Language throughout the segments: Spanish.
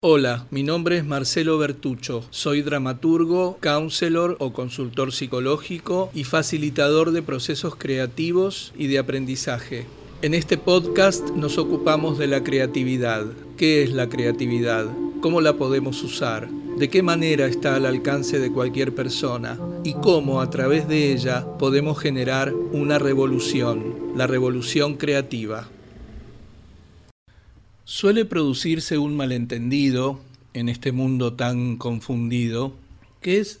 Hola, mi nombre es Marcelo Bertucho. Soy dramaturgo, counselor o consultor psicológico y facilitador de procesos creativos y de aprendizaje. En este podcast nos ocupamos de la creatividad. ¿Qué es la creatividad? ¿Cómo la podemos usar? ¿De qué manera está al alcance de cualquier persona? ¿Y cómo a través de ella podemos generar una revolución, la revolución creativa? Suele producirse un malentendido en este mundo tan confundido que es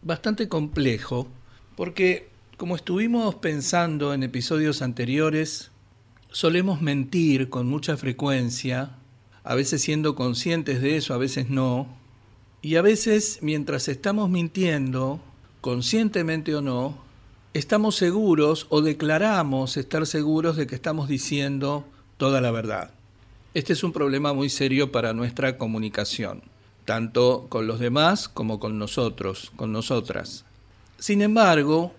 bastante complejo porque, como estuvimos pensando en episodios anteriores, solemos mentir con mucha frecuencia, a veces siendo conscientes de eso, a veces no, y a veces mientras estamos mintiendo, conscientemente o no, estamos seguros o declaramos estar seguros de que estamos diciendo toda la verdad. Este es un problema muy serio para nuestra comunicación, tanto con los demás como con nosotros, con nosotras. Sin embargo,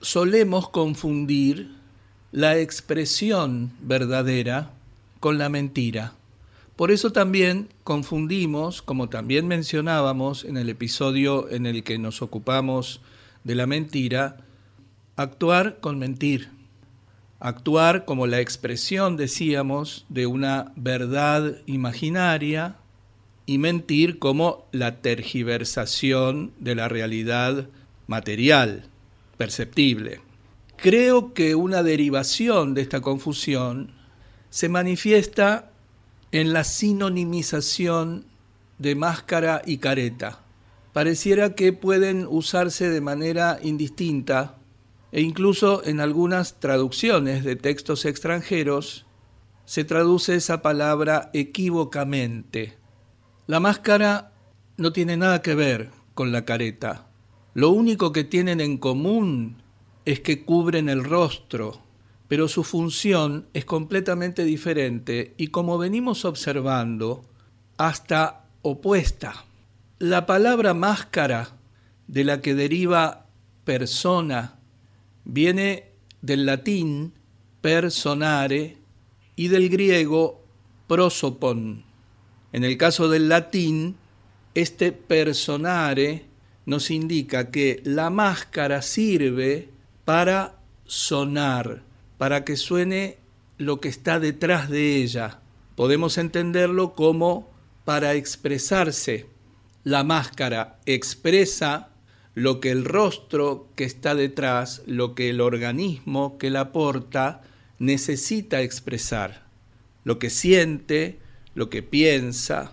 solemos confundir la expresión verdadera con la mentira. Por eso también confundimos, como también mencionábamos en el episodio en el que nos ocupamos de la mentira, actuar con mentir actuar como la expresión, decíamos, de una verdad imaginaria y mentir como la tergiversación de la realidad material, perceptible. Creo que una derivación de esta confusión se manifiesta en la sinonimización de máscara y careta. Pareciera que pueden usarse de manera indistinta e incluso en algunas traducciones de textos extranjeros se traduce esa palabra equívocamente. La máscara no tiene nada que ver con la careta. Lo único que tienen en común es que cubren el rostro, pero su función es completamente diferente y como venimos observando, hasta opuesta. La palabra máscara, de la que deriva persona viene del latín personare y del griego prosopon. En el caso del latín, este personare nos indica que la máscara sirve para sonar, para que suene lo que está detrás de ella. Podemos entenderlo como para expresarse. La máscara expresa lo que el rostro que está detrás, lo que el organismo que la porta necesita expresar, lo que siente, lo que piensa.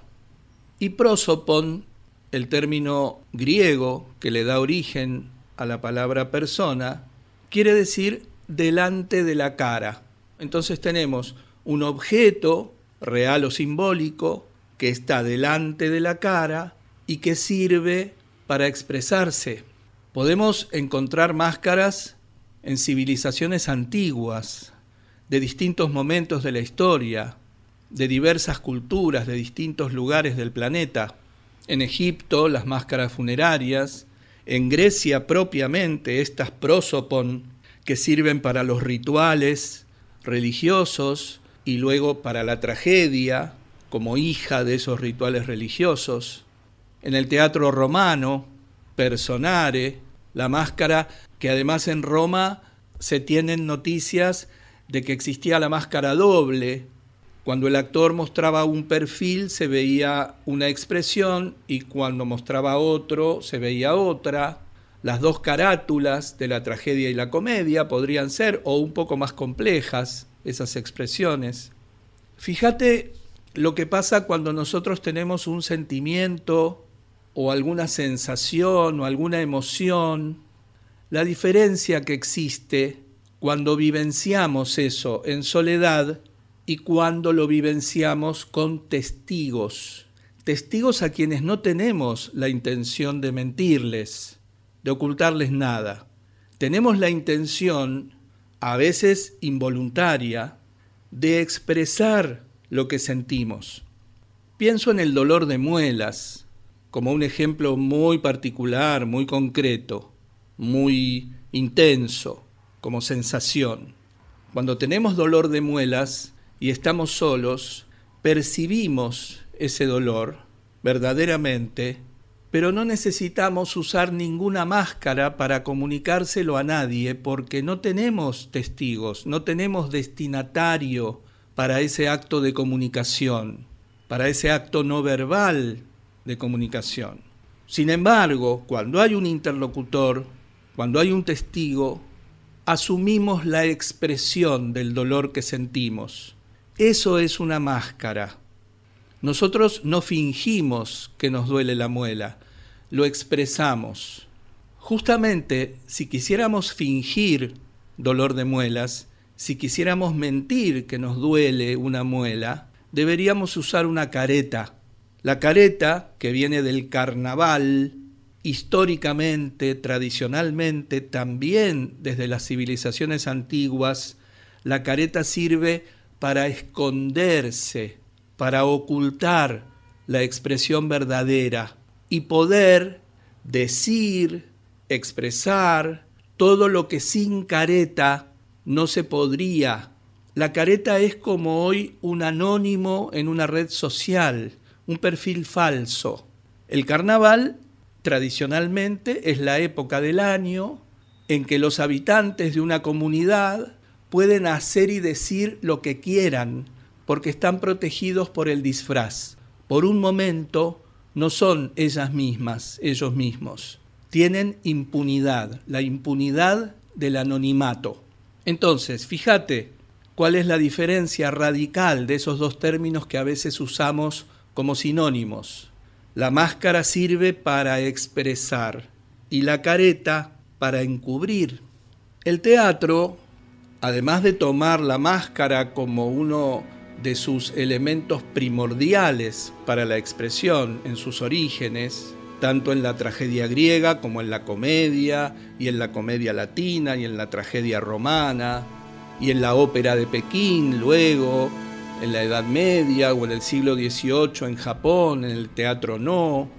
Y prosopon, el término griego que le da origen a la palabra persona, quiere decir delante de la cara. Entonces tenemos un objeto real o simbólico que está delante de la cara y que sirve para expresarse. Podemos encontrar máscaras en civilizaciones antiguas, de distintos momentos de la historia, de diversas culturas, de distintos lugares del planeta. En Egipto, las máscaras funerarias, en Grecia propiamente, estas prosopon, que sirven para los rituales religiosos y luego para la tragedia, como hija de esos rituales religiosos en el teatro romano, Personare, la máscara, que además en Roma se tienen noticias de que existía la máscara doble. Cuando el actor mostraba un perfil se veía una expresión y cuando mostraba otro se veía otra. Las dos carátulas de la tragedia y la comedia podrían ser o un poco más complejas esas expresiones. Fíjate lo que pasa cuando nosotros tenemos un sentimiento o alguna sensación o alguna emoción, la diferencia que existe cuando vivenciamos eso en soledad y cuando lo vivenciamos con testigos, testigos a quienes no tenemos la intención de mentirles, de ocultarles nada. Tenemos la intención, a veces involuntaria, de expresar lo que sentimos. Pienso en el dolor de muelas, como un ejemplo muy particular, muy concreto, muy intenso, como sensación. Cuando tenemos dolor de muelas y estamos solos, percibimos ese dolor verdaderamente, pero no necesitamos usar ninguna máscara para comunicárselo a nadie porque no tenemos testigos, no tenemos destinatario para ese acto de comunicación, para ese acto no verbal de comunicación. Sin embargo, cuando hay un interlocutor, cuando hay un testigo, asumimos la expresión del dolor que sentimos. Eso es una máscara. Nosotros no fingimos que nos duele la muela, lo expresamos. Justamente si quisiéramos fingir dolor de muelas, si quisiéramos mentir que nos duele una muela, deberíamos usar una careta. La careta, que viene del carnaval, históricamente, tradicionalmente, también desde las civilizaciones antiguas, la careta sirve para esconderse, para ocultar la expresión verdadera y poder decir, expresar todo lo que sin careta no se podría. La careta es como hoy un anónimo en una red social, un perfil falso. El carnaval tradicionalmente es la época del año en que los habitantes de una comunidad pueden hacer y decir lo que quieran porque están protegidos por el disfraz. Por un momento no son ellas mismas, ellos mismos. Tienen impunidad, la impunidad del anonimato. Entonces, fíjate cuál es la diferencia radical de esos dos términos que a veces usamos como sinónimos. La máscara sirve para expresar y la careta para encubrir. El teatro, además de tomar la máscara como uno de sus elementos primordiales para la expresión en sus orígenes, tanto en la tragedia griega como en la comedia, y en la comedia latina, y en la tragedia romana, y en la ópera de Pekín luego, en la Edad Media o en el siglo XVIII en Japón, en el teatro no,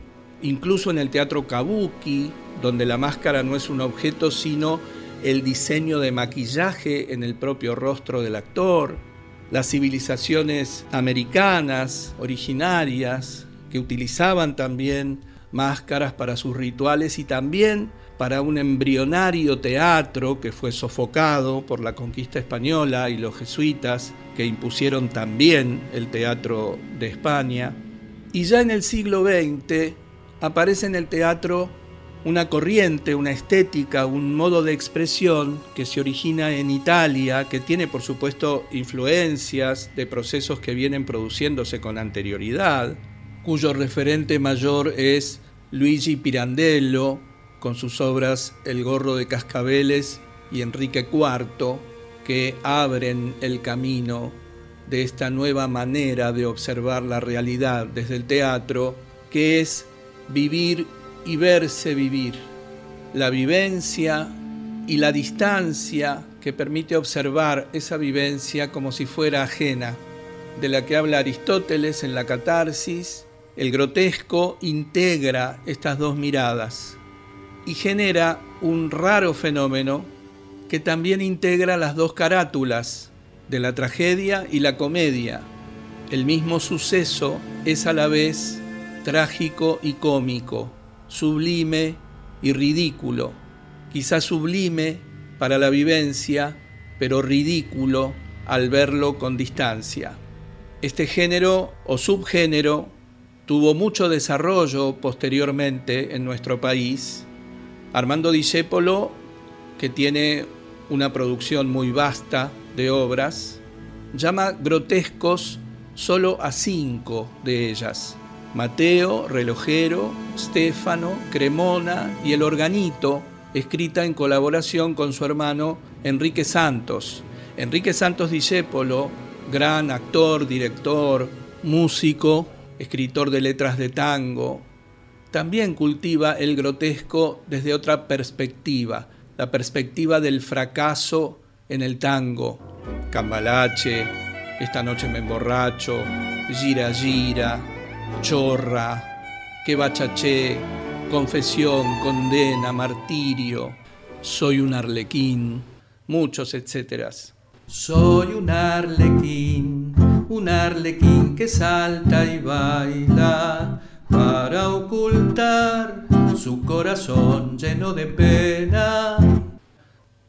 incluso en el teatro kabuki, donde la máscara no es un objeto sino el diseño de maquillaje en el propio rostro del actor, las civilizaciones americanas originarias que utilizaban también máscaras para sus rituales y también para un embrionario teatro que fue sofocado por la conquista española y los jesuitas que impusieron también el teatro de España. Y ya en el siglo XX aparece en el teatro una corriente, una estética, un modo de expresión que se origina en Italia, que tiene por supuesto influencias de procesos que vienen produciéndose con anterioridad, cuyo referente mayor es Luigi Pirandello, con sus obras El gorro de cascabeles y Enrique IV, que abren el camino de esta nueva manera de observar la realidad desde el teatro, que es vivir y verse vivir, la vivencia y la distancia que permite observar esa vivencia como si fuera ajena, de la que habla Aristóteles en la catarsis, el grotesco integra estas dos miradas y genera un raro fenómeno que también integra las dos carátulas de la tragedia y la comedia. El mismo suceso es a la vez trágico y cómico sublime y ridículo, quizás sublime para la vivencia, pero ridículo al verlo con distancia. Este género o subgénero tuvo mucho desarrollo posteriormente en nuestro país. Armando Discépolo, que tiene una producción muy vasta de obras, llama grotescos solo a cinco de ellas. Mateo, Relojero, Stefano, Cremona y El Organito, escrita en colaboración con su hermano Enrique Santos. Enrique Santos Discépolo, gran actor, director, músico, escritor de letras de tango, también cultiva el grotesco desde otra perspectiva, la perspectiva del fracaso en el tango. Cambalache, Esta noche me emborracho, Gira Gira, chorra, que bachaché, confesión, condena, martirio, soy un arlequín, muchos etcéteras. Soy un arlequín, un arlequín que salta y baila, cantar su corazón lleno de pena.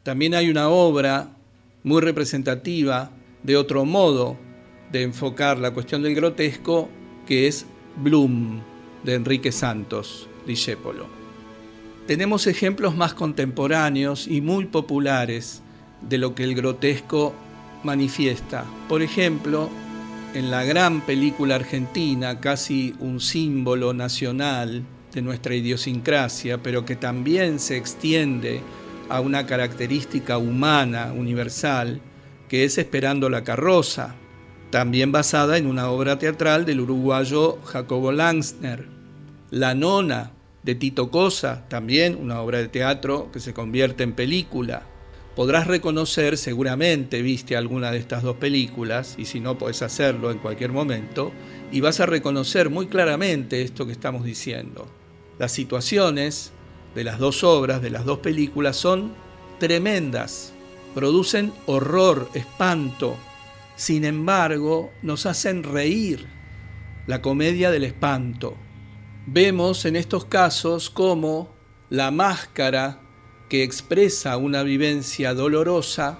También hay una obra muy representativa de otro modo de enfocar la cuestión del grotesco, que es Bloom, de Enrique Santos, Discépolo. Tenemos ejemplos más contemporáneos y muy populares de lo que el grotesco manifiesta. Por ejemplo, en la gran película argentina, casi un símbolo nacional de nuestra idiosincrasia, pero que también se extiende a una característica humana universal, que es Esperando la carroza, también basada en una obra teatral del uruguayo Jacobo Langsner. La nona de Tito Cosa, también una obra de teatro que se convierte en película. Podrás reconocer, seguramente viste alguna de estas dos películas, y si no puedes hacerlo en cualquier momento, y vas a reconocer muy claramente esto que estamos diciendo. Las situaciones de las dos obras, de las dos películas, son tremendas, producen horror, espanto, sin embargo, nos hacen reír. La comedia del espanto. Vemos en estos casos cómo la máscara que expresa una vivencia dolorosa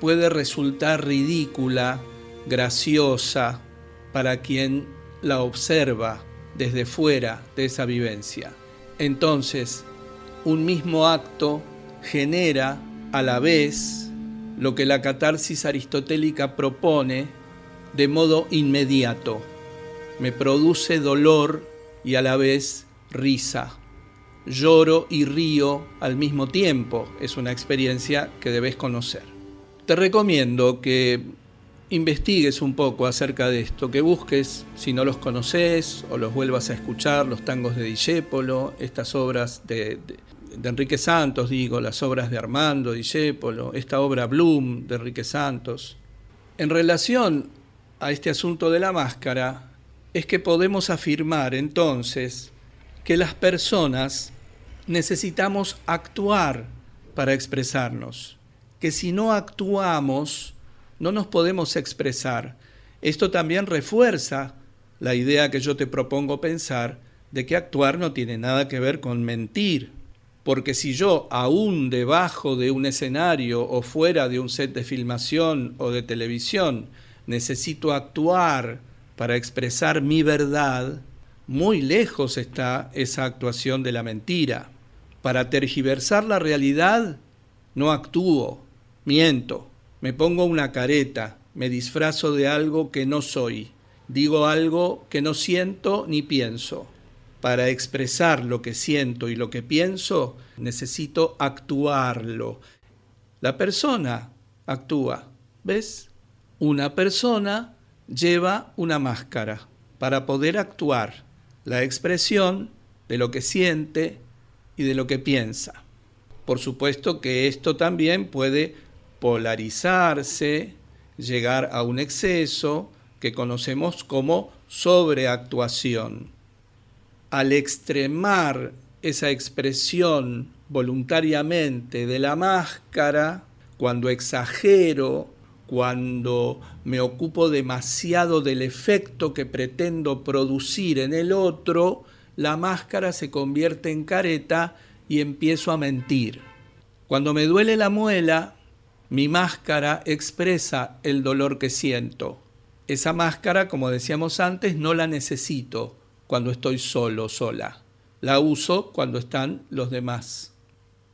puede resultar ridícula, graciosa, para quien la observa desde fuera de esa vivencia. Entonces, un mismo acto genera a la vez lo que la catarsis aristotélica propone de modo inmediato. Me produce dolor y a la vez risa. Lloro y río al mismo tiempo. Es una experiencia que debes conocer. Te recomiendo que investigues un poco acerca de esto, que busques, si no los conoces, o los vuelvas a escuchar, los tangos de Discépolo, estas obras de, de Enrique Santos, digo, las obras de Armando Discépolo, esta obra Bloom de Enrique Santos. En relación a este asunto de la máscara, es que podemos afirmar entonces que las personas necesitamos actuar para expresarnos, que si no actuamos no nos podemos expresar. Esto también refuerza la idea que yo te propongo pensar de que actuar no tiene nada que ver con mentir, porque si yo, aún debajo de un escenario o fuera de un set de filmación o de televisión, necesito actuar para expresar mi verdad, muy lejos está esa actuación de la mentira. Para tergiversar la realidad, no actúo, miento, me pongo una careta, me disfrazo de algo que no soy, digo algo que no siento ni pienso para expresar lo que siento y lo que pienso, necesito actuarlo. La persona actúa, ¿ves? Una persona lleva una máscara para poder actuar, la expresión de lo que siente y de lo que piensa. Por supuesto que esto también puede polarizarse, llegar a un exceso que conocemos como sobreactuación al extremar esa expresión voluntariamente de la máscara, cuando exagero, cuando me ocupo demasiado del efecto que pretendo producir en el otro, la máscara se convierte en careta y empiezo a mentir. Cuando me duele la muela, mi máscara expresa el dolor que siento. Esa máscara, como decíamos antes, no la necesito cuando estoy solo, sola. La uso cuando están los demás.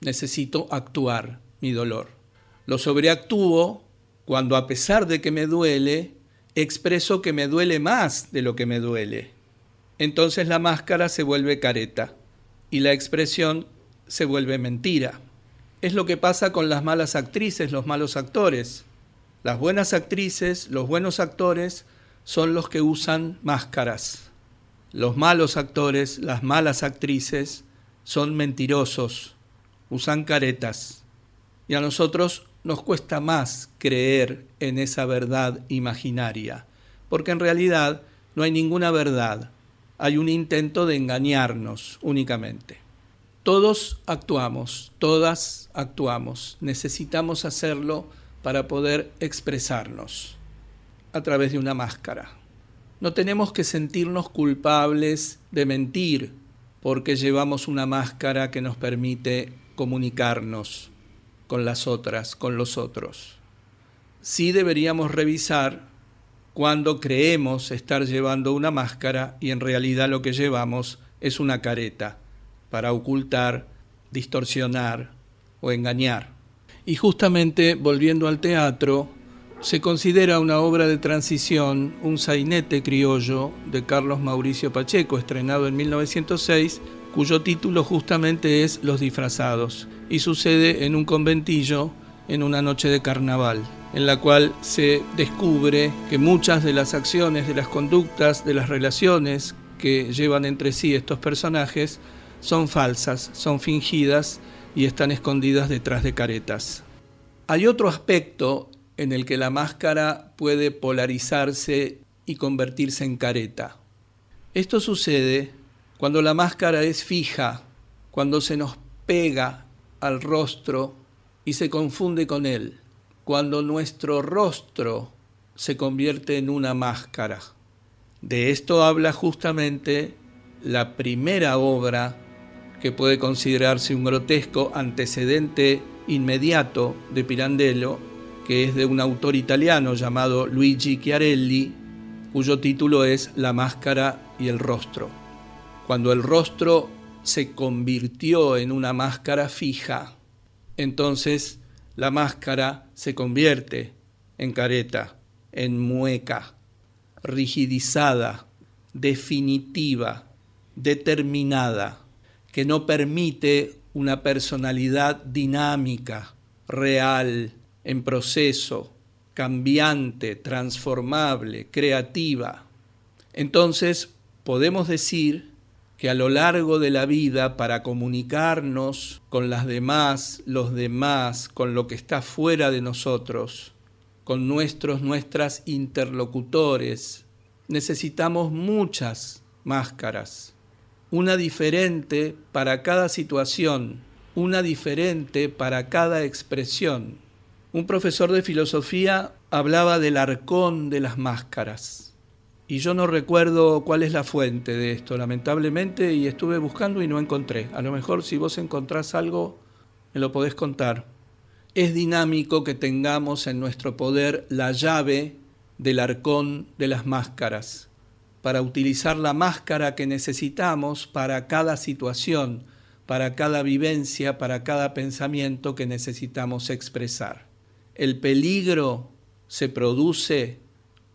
Necesito actuar mi dolor. Lo sobreactúo cuando a pesar de que me duele, expreso que me duele más de lo que me duele. Entonces la máscara se vuelve careta y la expresión se vuelve mentira. Es lo que pasa con las malas actrices, los malos actores. Las buenas actrices, los buenos actores son los que usan máscaras los malos actores, las malas actrices, son mentirosos, usan caretas. Y a nosotros nos cuesta más creer en esa verdad imaginaria, porque en realidad no hay ninguna verdad, hay un intento de engañarnos únicamente. Todos actuamos, todas actuamos, necesitamos hacerlo para poder expresarnos a través de una máscara. No tenemos que sentirnos culpables de mentir, porque llevamos una máscara que nos permite comunicarnos con las otras, con los otros. Sí deberíamos revisar cuando creemos estar llevando una máscara y en realidad lo que llevamos es una careta para ocultar, distorsionar o engañar. Y justamente volviendo al teatro, se considera una obra de transición un sainete criollo de Carlos Mauricio Pacheco, estrenado en 1906, cuyo título justamente es Los disfrazados, y sucede en un conventillo en una noche de carnaval, en la cual se descubre que muchas de las acciones, de las conductas, de las relaciones que llevan entre sí estos personajes son falsas, son fingidas y están escondidas detrás de caretas. Hay otro aspecto en el que la máscara puede polarizarse y convertirse en careta. Esto sucede cuando la máscara es fija, cuando se nos pega al rostro y se confunde con él, cuando nuestro rostro se convierte en una máscara. De esto habla justamente la primera obra que puede considerarse un grotesco antecedente inmediato de Pirandello que es de un autor italiano llamado Luigi Chiarelli, cuyo título es La máscara y el rostro. Cuando el rostro se convirtió en una máscara fija, entonces la máscara se convierte en careta, en mueca, rigidizada, definitiva, determinada, que no permite una personalidad dinámica, real, en proceso, cambiante, transformable, creativa. Entonces podemos decir que a lo largo de la vida, para comunicarnos con las demás, los demás, con lo que está fuera de nosotros, con nuestros, nuestras interlocutores, necesitamos muchas máscaras, una diferente para cada situación, una diferente para cada expresión. Un profesor de filosofía hablaba del arcón de las máscaras. Y yo no recuerdo cuál es la fuente de esto, lamentablemente, y estuve buscando y no encontré. A lo mejor si vos encontrás algo, me lo podés contar. Es dinámico que tengamos en nuestro poder la llave del arcón de las máscaras, para utilizar la máscara que necesitamos para cada situación, para cada vivencia, para cada pensamiento que necesitamos expresar. El peligro se produce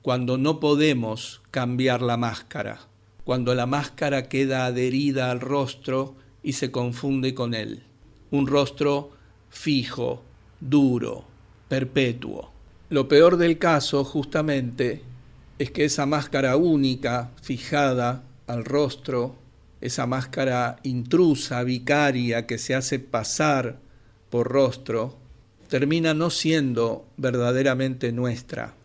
cuando no podemos cambiar la máscara, cuando la máscara queda adherida al rostro y se confunde con él. Un rostro fijo, duro, perpetuo. Lo peor del caso, justamente, es que esa máscara única, fijada al rostro, esa máscara intrusa, vicaria, que se hace pasar por rostro, termina no siendo verdaderamente nuestra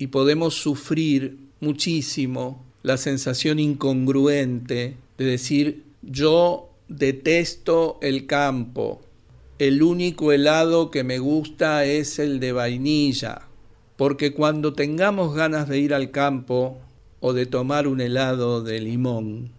y podemos sufrir muchísimo la sensación incongruente de decir yo detesto el campo, el único helado que me gusta es el de vainilla, porque cuando tengamos ganas de ir al campo o de tomar un helado de limón,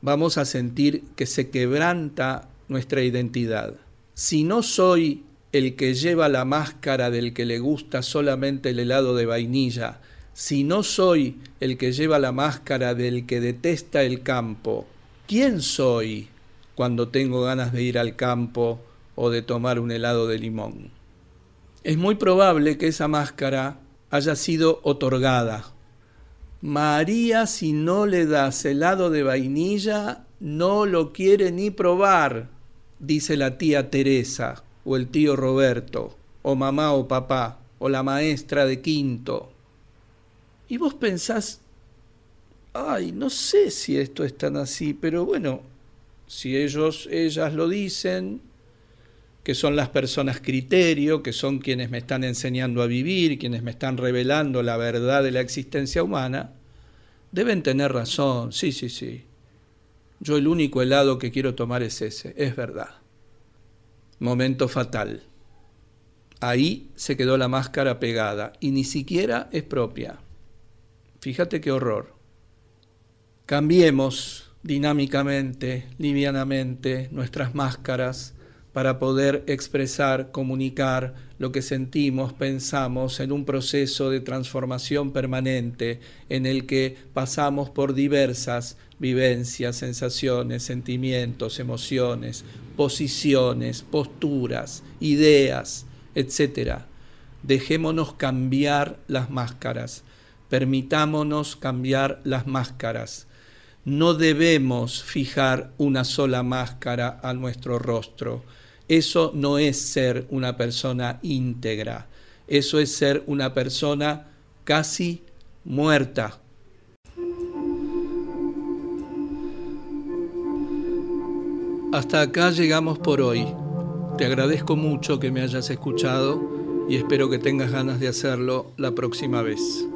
vamos a sentir que se quebranta nuestra identidad. Si no soy el que lleva la máscara del que le gusta solamente el helado de vainilla, si no soy el que lleva la máscara del que detesta el campo, ¿quién soy cuando tengo ganas de ir al campo o de tomar un helado de limón? Es muy probable que esa máscara haya sido otorgada. María, si no le das helado de vainilla, no lo quiere ni probar, dice la tía Teresa o el tío Roberto, o mamá o papá, o la maestra de quinto. Y vos pensás, ay, no sé si esto es tan así, pero bueno, si ellos, ellas lo dicen, que son las personas criterio, que son quienes me están enseñando a vivir, quienes me están revelando la verdad de la existencia humana, deben tener razón, sí, sí, sí. Yo el único helado que quiero tomar es ese, es verdad momento fatal. Ahí se quedó la máscara pegada y ni siquiera es propia. Fíjate qué horror. Cambiemos dinámicamente, livianamente, nuestras máscaras para poder expresar, comunicar lo que sentimos, pensamos en un proceso de transformación permanente en el que pasamos por diversas vivencias, sensaciones, sentimientos, emociones, posiciones, posturas, ideas, etc. Dejémonos cambiar las máscaras, permitámonos cambiar las máscaras. No debemos fijar una sola máscara a nuestro rostro eso no es ser una persona íntegra, eso es ser una persona casi muerta. Hasta acá llegamos por hoy. Te agradezco mucho que me hayas escuchado y espero que tengas ganas de hacerlo la próxima vez.